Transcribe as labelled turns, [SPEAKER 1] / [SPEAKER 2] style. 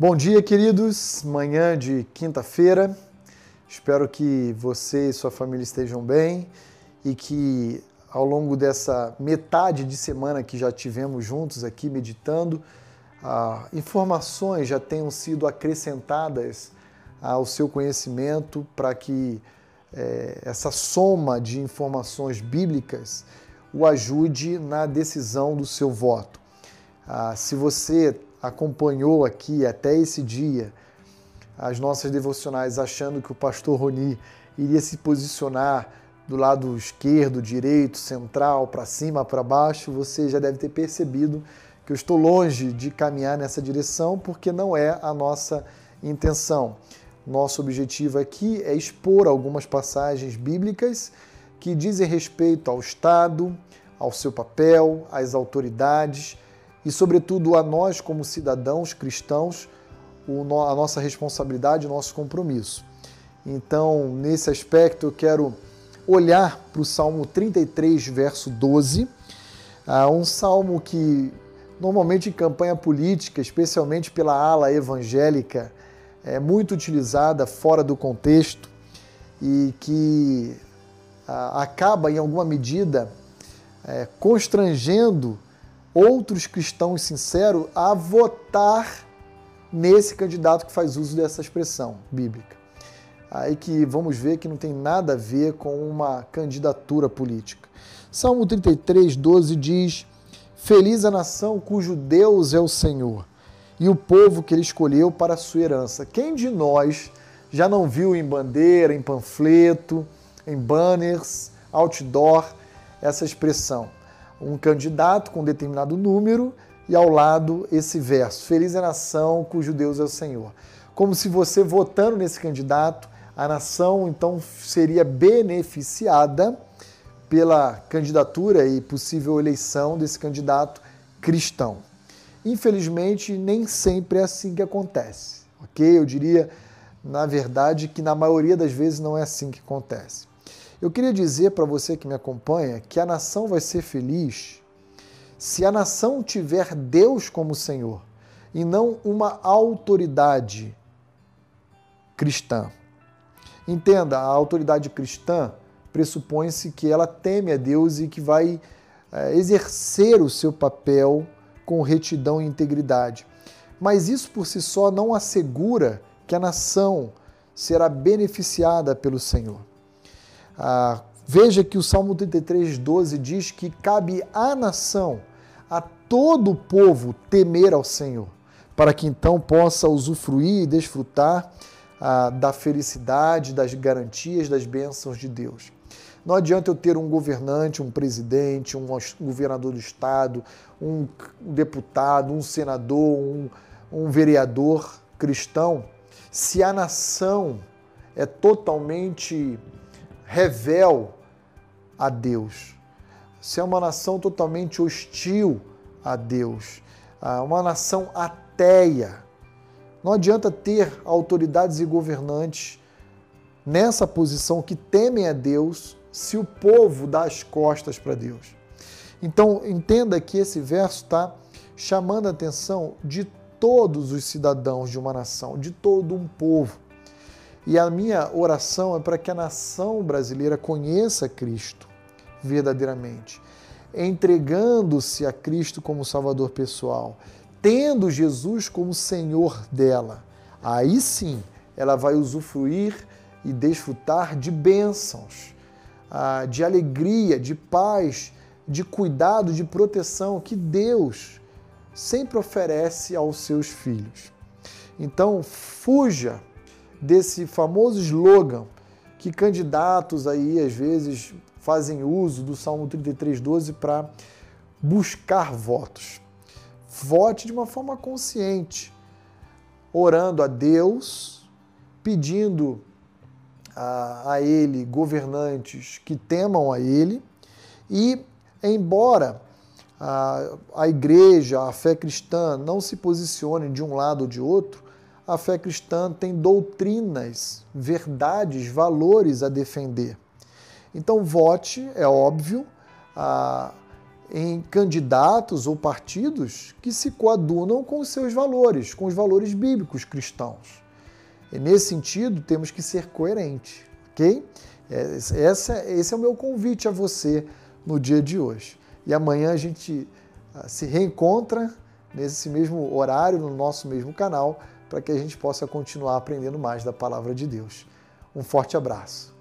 [SPEAKER 1] Bom dia, queridos. Manhã de quinta-feira. Espero que você e sua família estejam bem e que ao longo dessa metade de semana que já tivemos juntos aqui meditando, ah, informações já tenham sido acrescentadas ao seu conhecimento para que eh, essa soma de informações bíblicas o ajude na decisão do seu voto. Ah, se você acompanhou aqui até esse dia as nossas devocionais achando que o pastor Roni iria se posicionar do lado esquerdo, direito, central, para cima, para baixo, você já deve ter percebido que eu estou longe de caminhar nessa direção porque não é a nossa intenção. Nosso objetivo aqui é expor algumas passagens bíblicas que dizem respeito ao Estado, ao seu papel, às autoridades e, sobretudo, a nós, como cidadãos cristãos, a nossa responsabilidade, o nosso compromisso. Então, nesse aspecto, eu quero olhar para o Salmo 33, verso 12, ah, um salmo que normalmente em campanha política, especialmente pela ala evangélica, é muito utilizada fora do contexto e que ah, acaba, em alguma medida, é, constrangendo outros cristãos sinceros a votar nesse candidato que faz uso dessa expressão bíblica. Aí que vamos ver que não tem nada a ver com uma candidatura política. Salmo 33, 12 diz: Feliz a nação cujo Deus é o Senhor e o povo que ele escolheu para a sua herança. Quem de nós já não viu em bandeira, em panfleto, em banners, outdoor, essa expressão? Um candidato com determinado número e ao lado esse verso: Feliz é a nação cujo Deus é o Senhor. Como se você votando nesse candidato, a nação então seria beneficiada pela candidatura e possível eleição desse candidato cristão. Infelizmente, nem sempre é assim que acontece, ok? Eu diria, na verdade, que na maioria das vezes não é assim que acontece. Eu queria dizer para você que me acompanha que a nação vai ser feliz se a nação tiver Deus como Senhor e não uma autoridade cristã. Entenda, a autoridade cristã pressupõe-se que ela teme a Deus e que vai é, exercer o seu papel com retidão e integridade. Mas isso por si só não assegura que a nação será beneficiada pelo Senhor. Ah, veja que o Salmo 33, 12 diz que cabe à nação, a todo o povo, temer ao Senhor, para que então possa usufruir e desfrutar ah, da felicidade, das garantias, das bênçãos de Deus. Não adianta eu ter um governante, um presidente, um governador do estado, um deputado, um senador, um, um vereador cristão, se a nação é totalmente revel a Deus. Se é uma nação totalmente hostil a Deus, uma nação ateia, não adianta ter autoridades e governantes nessa posição que temem a Deus se o povo dá as costas para Deus. Então, entenda que esse verso está chamando a atenção de todos os cidadãos de uma nação, de todo um povo. E a minha oração é para que a nação brasileira conheça Cristo verdadeiramente, entregando-se a Cristo como Salvador pessoal, tendo Jesus como Senhor dela. Aí sim ela vai usufruir e desfrutar de bênçãos, ah, de alegria, de paz, de cuidado, de proteção que Deus sempre oferece aos seus filhos. Então, fuja desse famoso slogan que candidatos aí às vezes fazem uso do Salmo 33:12 para buscar votos. Vote de uma forma consciente, orando a Deus, pedindo a, a Ele governantes que temam a Ele e, embora a, a igreja, a fé cristã não se posicione de um lado ou de outro, a fé cristã tem doutrinas, verdades, valores a defender. Então, vote, é óbvio, em candidatos ou partidos que se coadunam com os seus valores, com os valores bíblicos cristãos. E nesse sentido, temos que ser coerentes, ok? Essa, esse é o meu convite a você no dia de hoje. E amanhã a gente ah, se reencontra nesse mesmo horário, no nosso mesmo canal, para que a gente possa continuar aprendendo mais da palavra de Deus. Um forte abraço.